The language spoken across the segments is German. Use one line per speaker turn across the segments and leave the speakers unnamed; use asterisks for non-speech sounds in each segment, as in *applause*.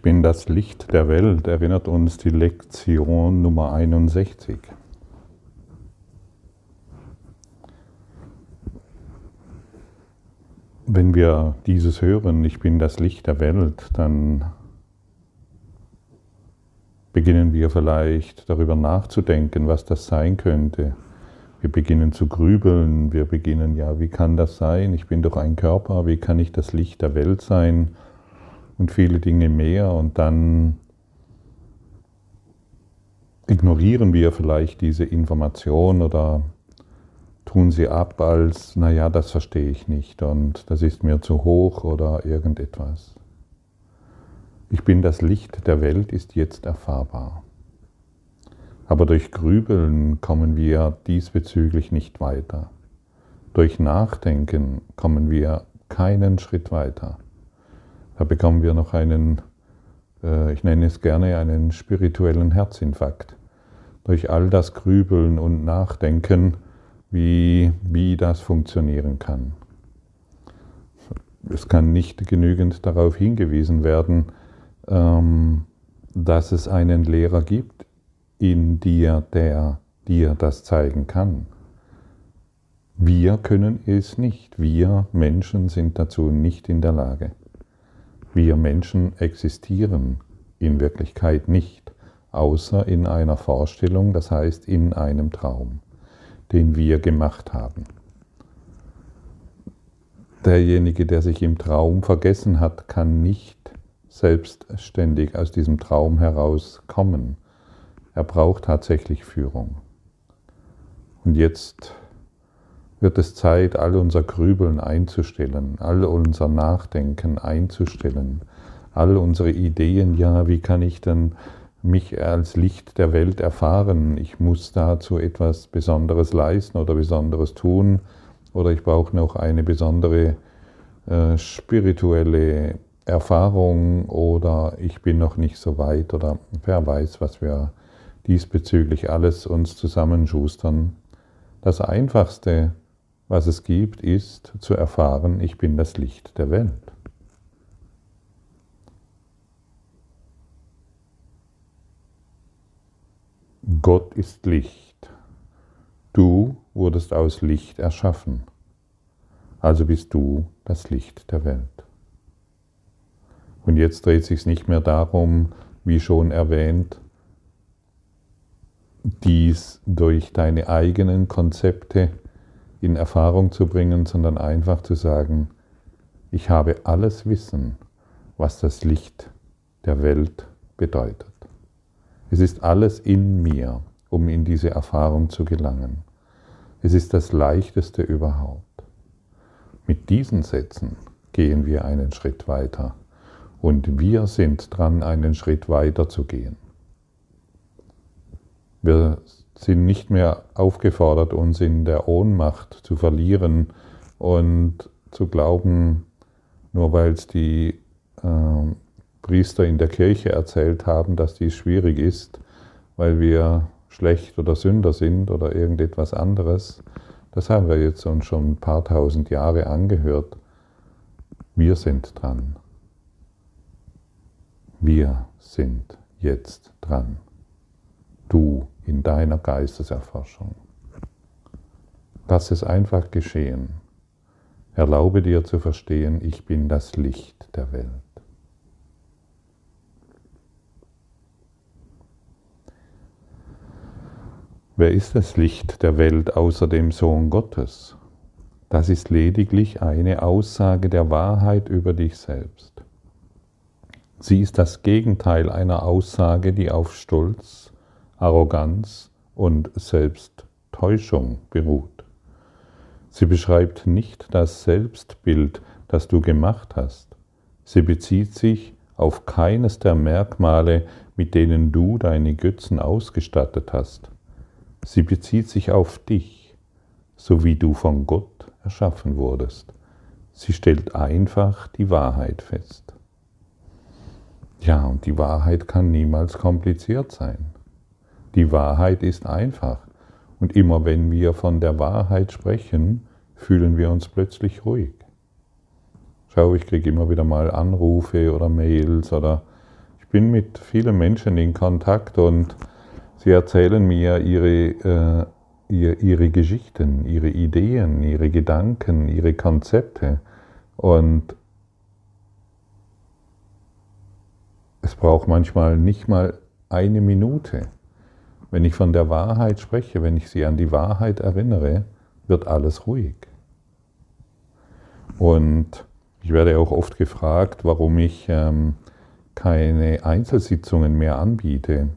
Ich bin das Licht der Welt, erinnert uns die Lektion Nummer 61. Wenn wir dieses hören, ich bin das Licht der Welt, dann beginnen wir vielleicht darüber nachzudenken, was das sein könnte. Wir beginnen zu grübeln, wir beginnen, ja, wie kann das sein? Ich bin doch ein Körper, wie kann ich das Licht der Welt sein? Und viele Dinge mehr und dann ignorieren wir vielleicht diese Information oder tun sie ab als, naja, das verstehe ich nicht und das ist mir zu hoch oder irgendetwas. Ich bin das Licht der Welt ist jetzt erfahrbar. Aber durch Grübeln kommen wir diesbezüglich nicht weiter. Durch Nachdenken kommen wir keinen Schritt weiter. Da bekommen wir noch einen, äh, ich nenne es gerne einen spirituellen Herzinfarkt. Durch all das Grübeln und Nachdenken, wie, wie das funktionieren kann. Es kann nicht genügend darauf hingewiesen werden, ähm, dass es einen Lehrer gibt in dir, der dir das zeigen kann. Wir können es nicht. Wir Menschen sind dazu nicht in der Lage. Wir Menschen existieren in Wirklichkeit nicht, außer in einer Vorstellung, das heißt in einem Traum, den wir gemacht haben. Derjenige, der sich im Traum vergessen hat, kann nicht selbstständig aus diesem Traum herauskommen. Er braucht tatsächlich Führung. Und jetzt wird es Zeit, all unser Grübeln einzustellen, all unser Nachdenken einzustellen, all unsere Ideen, ja, wie kann ich denn mich als Licht der Welt erfahren? Ich muss dazu etwas Besonderes leisten oder Besonderes tun oder ich brauche noch eine besondere äh, spirituelle Erfahrung oder ich bin noch nicht so weit oder wer weiß, was wir diesbezüglich alles uns zusammenschustern. Das Einfachste was es gibt, ist zu erfahren, ich bin das Licht der Welt. Gott ist Licht. Du wurdest aus Licht erschaffen. Also bist du das Licht der Welt. Und jetzt dreht sich nicht mehr darum, wie schon erwähnt, dies durch deine eigenen Konzepte in Erfahrung zu bringen, sondern einfach zu sagen, ich habe alles Wissen, was das Licht der Welt bedeutet. Es ist alles in mir, um in diese Erfahrung zu gelangen. Es ist das Leichteste überhaupt. Mit diesen Sätzen gehen wir einen Schritt weiter und wir sind dran, einen Schritt weiter zu gehen. Wir sind nicht mehr aufgefordert, uns in der Ohnmacht zu verlieren und zu glauben, nur weil es die äh, Priester in der Kirche erzählt haben, dass dies schwierig ist, weil wir schlecht oder Sünder sind oder irgendetwas anderes. Das haben wir jetzt uns schon ein paar tausend Jahre angehört. Wir sind dran. Wir sind jetzt dran. Du in deiner Geisteserforschung. Lass es einfach geschehen. Erlaube dir zu verstehen, ich bin das Licht der Welt. Wer ist das Licht der Welt außer dem Sohn Gottes? Das ist lediglich eine Aussage der Wahrheit über dich selbst. Sie ist das Gegenteil einer Aussage, die auf Stolz, Arroganz und Selbsttäuschung beruht. Sie beschreibt nicht das Selbstbild, das du gemacht hast. Sie bezieht sich auf keines der Merkmale, mit denen du deine Götzen ausgestattet hast. Sie bezieht sich auf dich, so wie du von Gott erschaffen wurdest. Sie stellt einfach die Wahrheit fest. Ja, und die Wahrheit kann niemals kompliziert sein. Die Wahrheit ist einfach. Und immer wenn wir von der Wahrheit sprechen, fühlen wir uns plötzlich ruhig. Schau, ich kriege immer wieder mal Anrufe oder Mails oder bin mit vielen Menschen in Kontakt und sie erzählen mir ihre, äh, ihre Geschichten, ihre Ideen, ihre Gedanken, ihre Konzepte. Und es braucht manchmal nicht mal eine Minute. Wenn ich von der Wahrheit spreche, wenn ich sie an die Wahrheit erinnere, wird alles ruhig. Und ich werde auch oft gefragt, warum ich ähm, keine Einzelsitzungen mehr anbiete,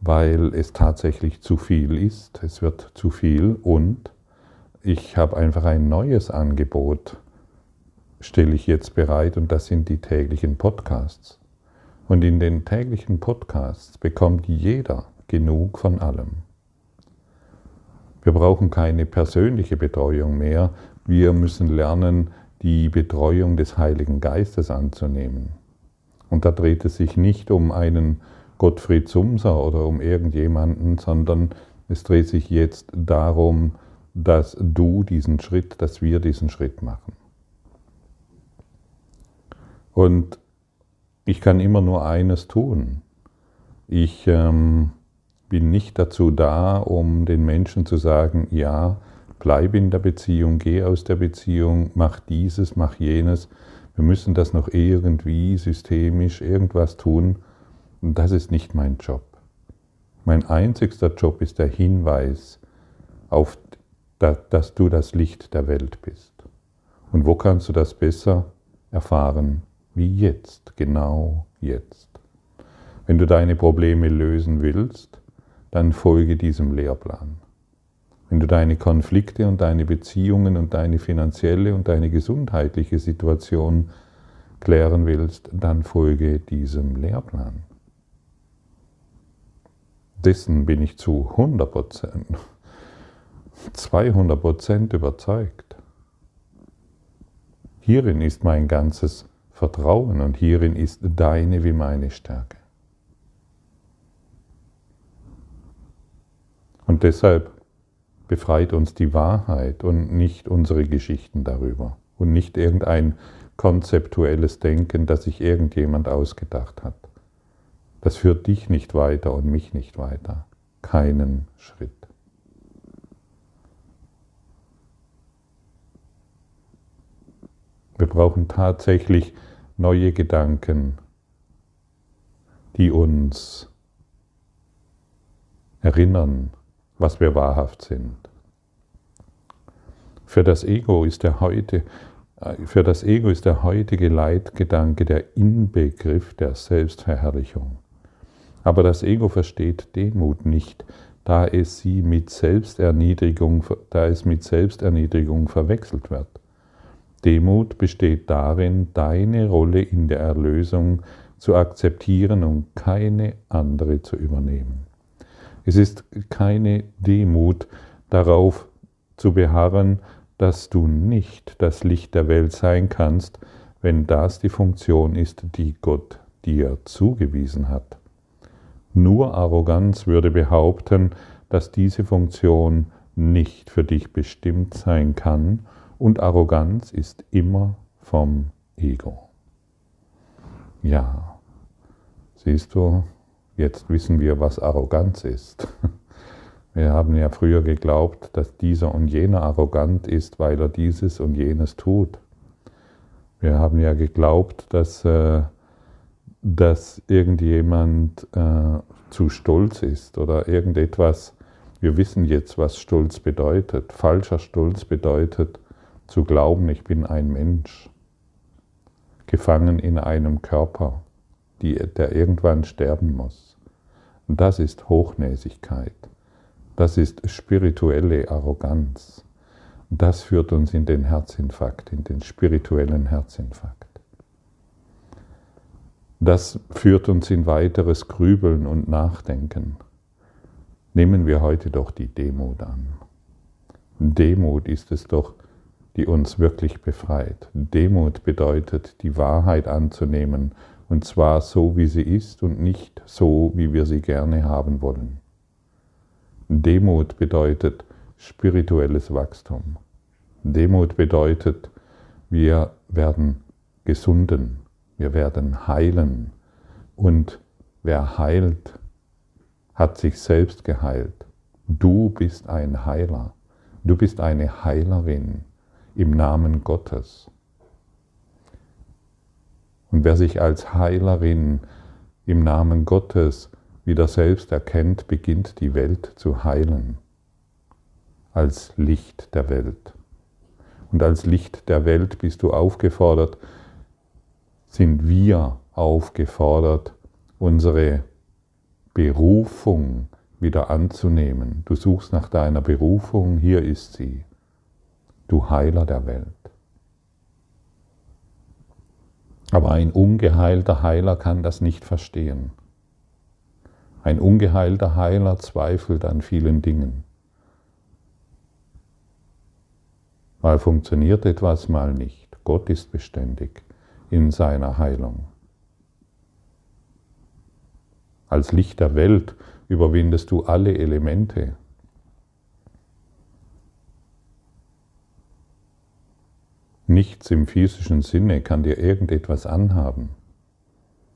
weil es tatsächlich zu viel ist. Es wird zu viel und ich habe einfach ein neues Angebot, stelle ich jetzt bereit und das sind die täglichen Podcasts. Und in den täglichen Podcasts bekommt jeder genug von allem. Wir brauchen keine persönliche Betreuung mehr, wir müssen lernen, die Betreuung des Heiligen Geistes anzunehmen. Und da dreht es sich nicht um einen Gottfried Sumser oder um irgendjemanden, sondern es dreht sich jetzt darum, dass du diesen Schritt, dass wir diesen Schritt machen. Und ich kann immer nur eines tun. Ich ähm, bin nicht dazu da, um den Menschen zu sagen, ja, bleib in der Beziehung, geh aus der Beziehung, mach dieses, mach jenes. Wir müssen das noch irgendwie systemisch irgendwas tun. Und das ist nicht mein Job. Mein einzigster Job ist der Hinweis auf, dass du das Licht der Welt bist. Und wo kannst du das besser erfahren wie jetzt, genau jetzt? Wenn du deine Probleme lösen willst, dann folge diesem Lehrplan. Wenn du deine Konflikte und deine Beziehungen und deine finanzielle und deine gesundheitliche Situation klären willst, dann folge diesem Lehrplan. Dessen bin ich zu 100 Prozent, 200 Prozent überzeugt. Hierin ist mein ganzes Vertrauen und hierin ist deine wie meine Stärke. Und deshalb befreit uns die Wahrheit und nicht unsere Geschichten darüber und nicht irgendein konzeptuelles Denken, das sich irgendjemand ausgedacht hat. Das führt dich nicht weiter und mich nicht weiter. Keinen Schritt. Wir brauchen tatsächlich neue Gedanken, die uns erinnern was wir wahrhaft sind. Für das Ego ist der heute, für das Ego ist der heutige Leitgedanke der Inbegriff der Selbstverherrlichung. Aber das Ego versteht Demut nicht, da es sie mit Selbsterniedrigung, da es mit Selbsterniedrigung verwechselt wird. Demut besteht darin, deine Rolle in der Erlösung zu akzeptieren und keine andere zu übernehmen. Es ist keine Demut darauf zu beharren, dass du nicht das Licht der Welt sein kannst, wenn das die Funktion ist, die Gott dir zugewiesen hat. Nur Arroganz würde behaupten, dass diese Funktion nicht für dich bestimmt sein kann und Arroganz ist immer vom Ego. Ja, siehst du, Jetzt wissen wir, was Arroganz ist. *laughs* Wir haben ja früher geglaubt, dass dieser und jener arrogant ist, weil er dieses und jenes tut. Wir haben ja geglaubt, dass, äh, dass irgendjemand äh, zu stolz ist oder irgendetwas. Wir wissen jetzt, was Stolz bedeutet. Falscher Stolz bedeutet zu glauben, ich bin ein Mensch, gefangen in einem Körper, die, der irgendwann sterben muss. Das ist Hochnäsigkeit. Das ist spirituelle Arroganz. Das führt uns in den Herzinfarkt, in den spirituellen Herzinfarkt. Das führt uns in weiteres Grübeln und Nachdenken. Nehmen wir heute doch die Demut an. Demut ist es doch, die uns wirklich befreit. Demut bedeutet, die Wahrheit anzunehmen und zwar so, wie sie ist und nicht so, wie wir sie gerne haben wollen. Demut bedeutet spirituelles Wachstum. Demut bedeutet, wir werden gesunden, wir werden heilen, Und wer heilt, hat sich selbst geheilt. Du bist ein Heiler. Du bist eine Heilerin im Namen Gottes. Und wer sich als Heilerin im Namen Gottes wieder selbst erkennt, beginnt die Welt zu heilen. Als Licht der Welt. Und als Licht der Welt bist du aufgefordert, sind wir aufgefordert, unsere Berufung wieder anzunehmen. Du suchst nach deiner Berufung, hier ist sie. Du Heiler der Welt. Aber ein ungeheilter Heiler kann das nicht verstehen. Ein ungeheilter Heiler zweifelt an vielen Dingen. Mal funktioniert etwas, mal nicht. Gott ist beständig in seiner Heilung. Als Licht der Welt überwindest du alle Elemente. Nichts im physischen Sinne kann dir irgendetwas anhaben.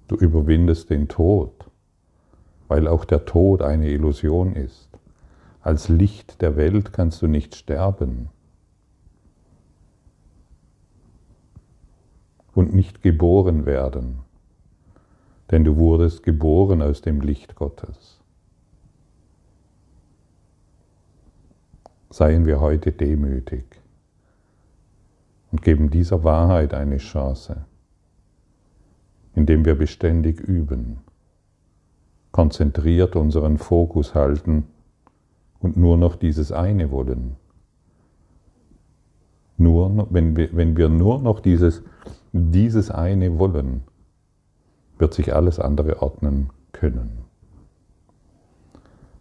Du überwindest den Tod, weil auch der Tod eine Illusion ist. Als Licht der Welt kannst du nicht sterben und nicht geboren werden, denn du wurdest geboren aus dem Licht Gottes. Seien wir heute demütig geben dieser Wahrheit eine Chance, indem wir beständig üben, konzentriert unseren Fokus halten und nur noch dieses eine wollen. Nur, wenn, wir, wenn wir nur noch dieses, dieses eine wollen, wird sich alles andere ordnen können.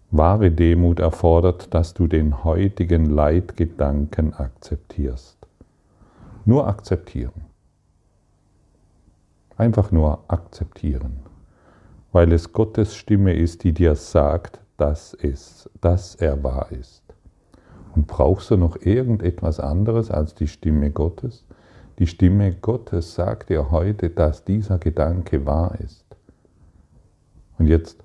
Wahre Demut erfordert, dass du den heutigen Leitgedanken akzeptierst. Nur akzeptieren. Einfach nur akzeptieren. Weil es Gottes Stimme ist, die dir sagt, dass es, dass er wahr ist. Und brauchst du noch irgendetwas anderes als die Stimme Gottes? Die Stimme Gottes sagt dir heute, dass dieser Gedanke wahr ist. Und jetzt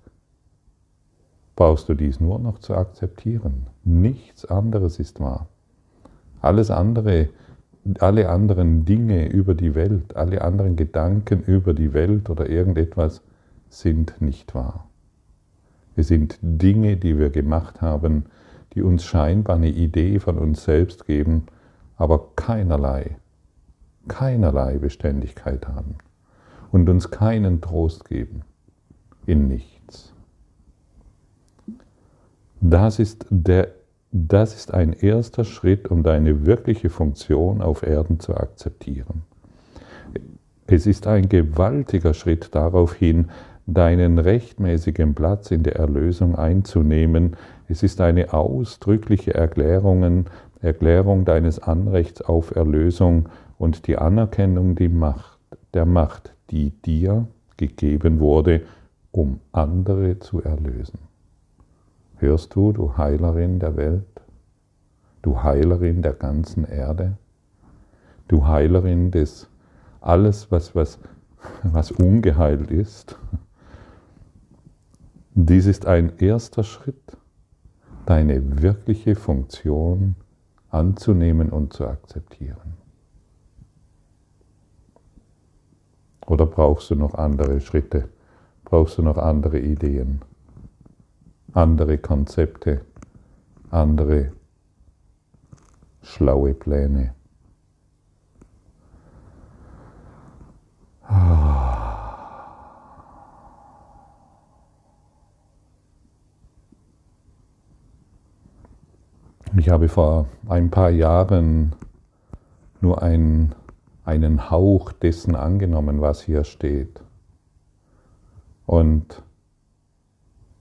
brauchst du dies nur noch zu akzeptieren. Nichts anderes ist wahr. Alles andere alle anderen Dinge über die Welt, alle anderen Gedanken über die Welt oder irgendetwas sind nicht wahr. Es sind Dinge, die wir gemacht haben, die uns scheinbar eine Idee von uns selbst geben, aber keinerlei, keinerlei Beständigkeit haben und uns keinen Trost geben in nichts. Das ist der das ist ein erster Schritt, um deine wirkliche Funktion auf Erden zu akzeptieren. Es ist ein gewaltiger Schritt darauf hin, deinen rechtmäßigen Platz in der Erlösung einzunehmen. Es ist eine ausdrückliche Erklärung, Erklärung deines Anrechts auf Erlösung und die Anerkennung die Macht, der Macht, die dir gegeben wurde, um andere zu erlösen. Hörst du, du Heilerin der Welt, du Heilerin der ganzen Erde, du Heilerin des alles, was, was, was ungeheilt ist? Dies ist ein erster Schritt, deine wirkliche Funktion anzunehmen und zu akzeptieren. Oder brauchst du noch andere Schritte? Brauchst du noch andere Ideen? Andere Konzepte, andere schlaue Pläne. Ich habe vor ein paar Jahren nur ein, einen Hauch dessen angenommen, was hier steht. Und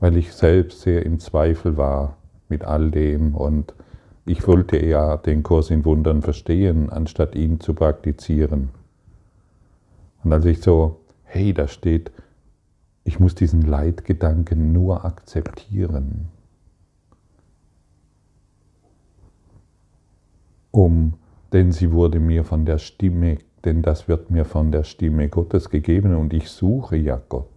weil ich selbst sehr im Zweifel war mit all dem und ich wollte ja den Kurs in Wundern verstehen, anstatt ihn zu praktizieren. Und als ich so, hey, da steht, ich muss diesen Leitgedanken nur akzeptieren, um, denn sie wurde mir von der Stimme, denn das wird mir von der Stimme Gottes gegeben und ich suche ja Gott.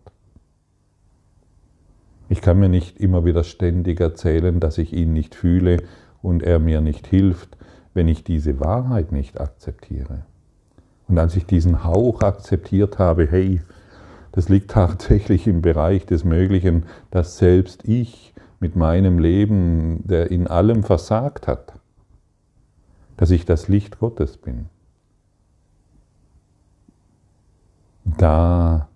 Ich kann mir nicht immer wieder ständig erzählen, dass ich ihn nicht fühle und er mir nicht hilft, wenn ich diese Wahrheit nicht akzeptiere. Und als ich diesen Hauch akzeptiert habe, hey, das liegt tatsächlich im Bereich des Möglichen, dass selbst ich mit meinem Leben, der in allem versagt hat, dass ich das Licht Gottes bin. Da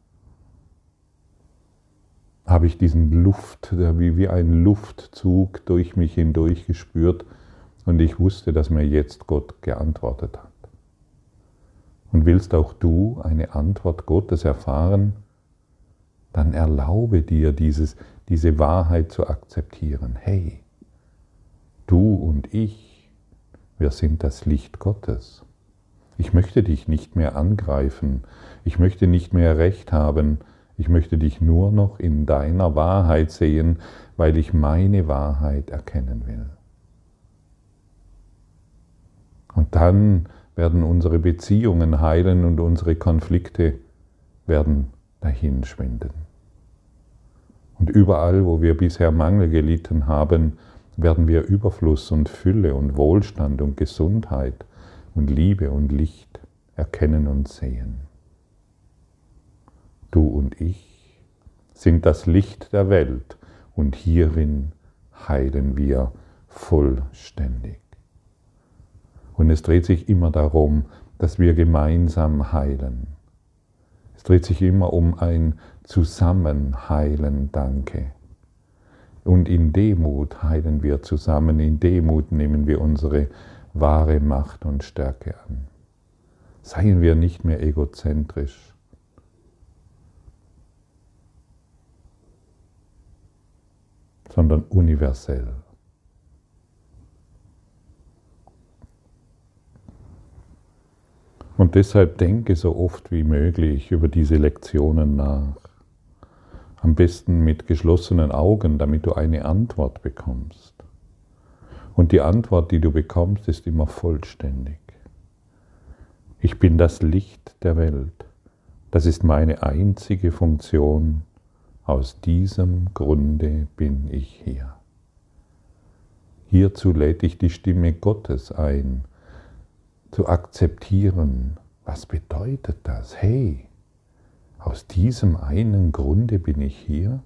habe ich diesen Luft, wie, wie ein Luftzug durch mich hindurch gespürt und ich wusste, dass mir jetzt Gott geantwortet hat. Und willst auch du eine Antwort Gottes erfahren, dann erlaube dir dieses, diese Wahrheit zu akzeptieren. Hey, du und ich, wir sind das Licht Gottes. Ich möchte dich nicht mehr angreifen, ich möchte nicht mehr recht haben, ich möchte dich nur noch in deiner Wahrheit sehen, weil ich meine Wahrheit erkennen will. Und dann werden unsere Beziehungen heilen und unsere Konflikte werden dahinschwinden. Und überall, wo wir bisher Mangel gelitten haben, werden wir Überfluss und Fülle und Wohlstand und Gesundheit und Liebe und Licht erkennen und sehen. Du und ich sind das Licht der Welt und hierin heilen wir vollständig. Und es dreht sich immer darum, dass wir gemeinsam heilen. Es dreht sich immer um ein Zusammenheilen, danke. Und in Demut heilen wir zusammen, in Demut nehmen wir unsere wahre Macht und Stärke an. Seien wir nicht mehr egozentrisch. Sondern universell. Und deshalb denke so oft wie möglich über diese Lektionen nach. Am besten mit geschlossenen Augen, damit du eine Antwort bekommst. Und die Antwort, die du bekommst, ist immer vollständig. Ich bin das Licht der Welt. Das ist meine einzige Funktion. Aus diesem Grunde bin ich hier. Hierzu lädt dich die Stimme Gottes ein, zu akzeptieren, was bedeutet das? Hey, aus diesem einen Grunde bin ich hier.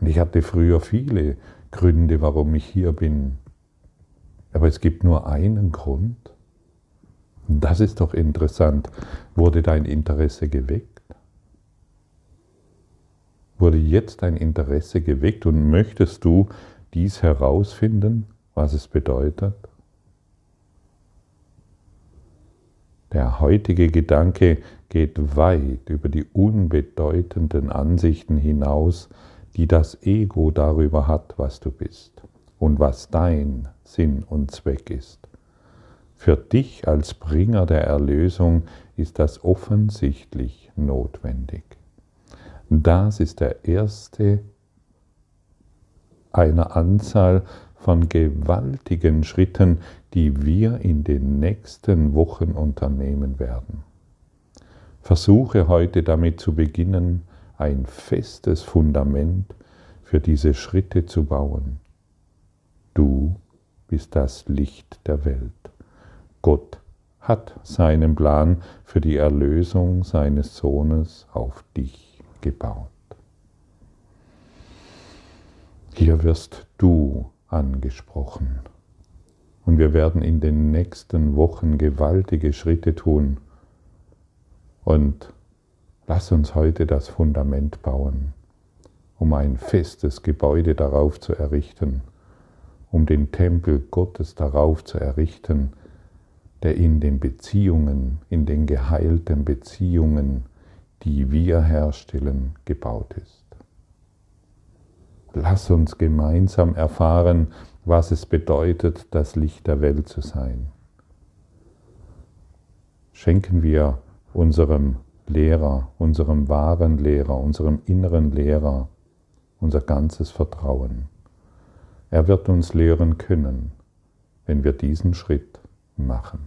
Und ich hatte früher viele Gründe, warum ich hier bin. Aber es gibt nur einen Grund. Und das ist doch interessant. Wurde dein Interesse geweckt? Wurde jetzt dein Interesse geweckt und möchtest du dies herausfinden, was es bedeutet? Der heutige Gedanke geht weit über die unbedeutenden Ansichten hinaus, die das Ego darüber hat, was du bist und was dein Sinn und Zweck ist. Für dich als Bringer der Erlösung ist das offensichtlich notwendig. Das ist der erste einer Anzahl von gewaltigen Schritten, die wir in den nächsten Wochen unternehmen werden. Versuche heute damit zu beginnen, ein festes Fundament für diese Schritte zu bauen. Du bist das Licht der Welt. Gott hat seinen Plan für die Erlösung seines Sohnes auf dich gebaut. Hier wirst du angesprochen. Und wir werden in den nächsten Wochen gewaltige Schritte tun. Und lass uns heute das Fundament bauen, um ein festes Gebäude darauf zu errichten, um den Tempel Gottes darauf zu errichten, der in den Beziehungen, in den geheilten Beziehungen, die wir herstellen, gebaut ist. Lass uns gemeinsam erfahren, was es bedeutet, das Licht der Welt zu sein. Schenken wir unserem Lehrer, unserem wahren Lehrer, unserem inneren Lehrer unser ganzes Vertrauen. Er wird uns lehren können, wenn wir diesen Schritt machen.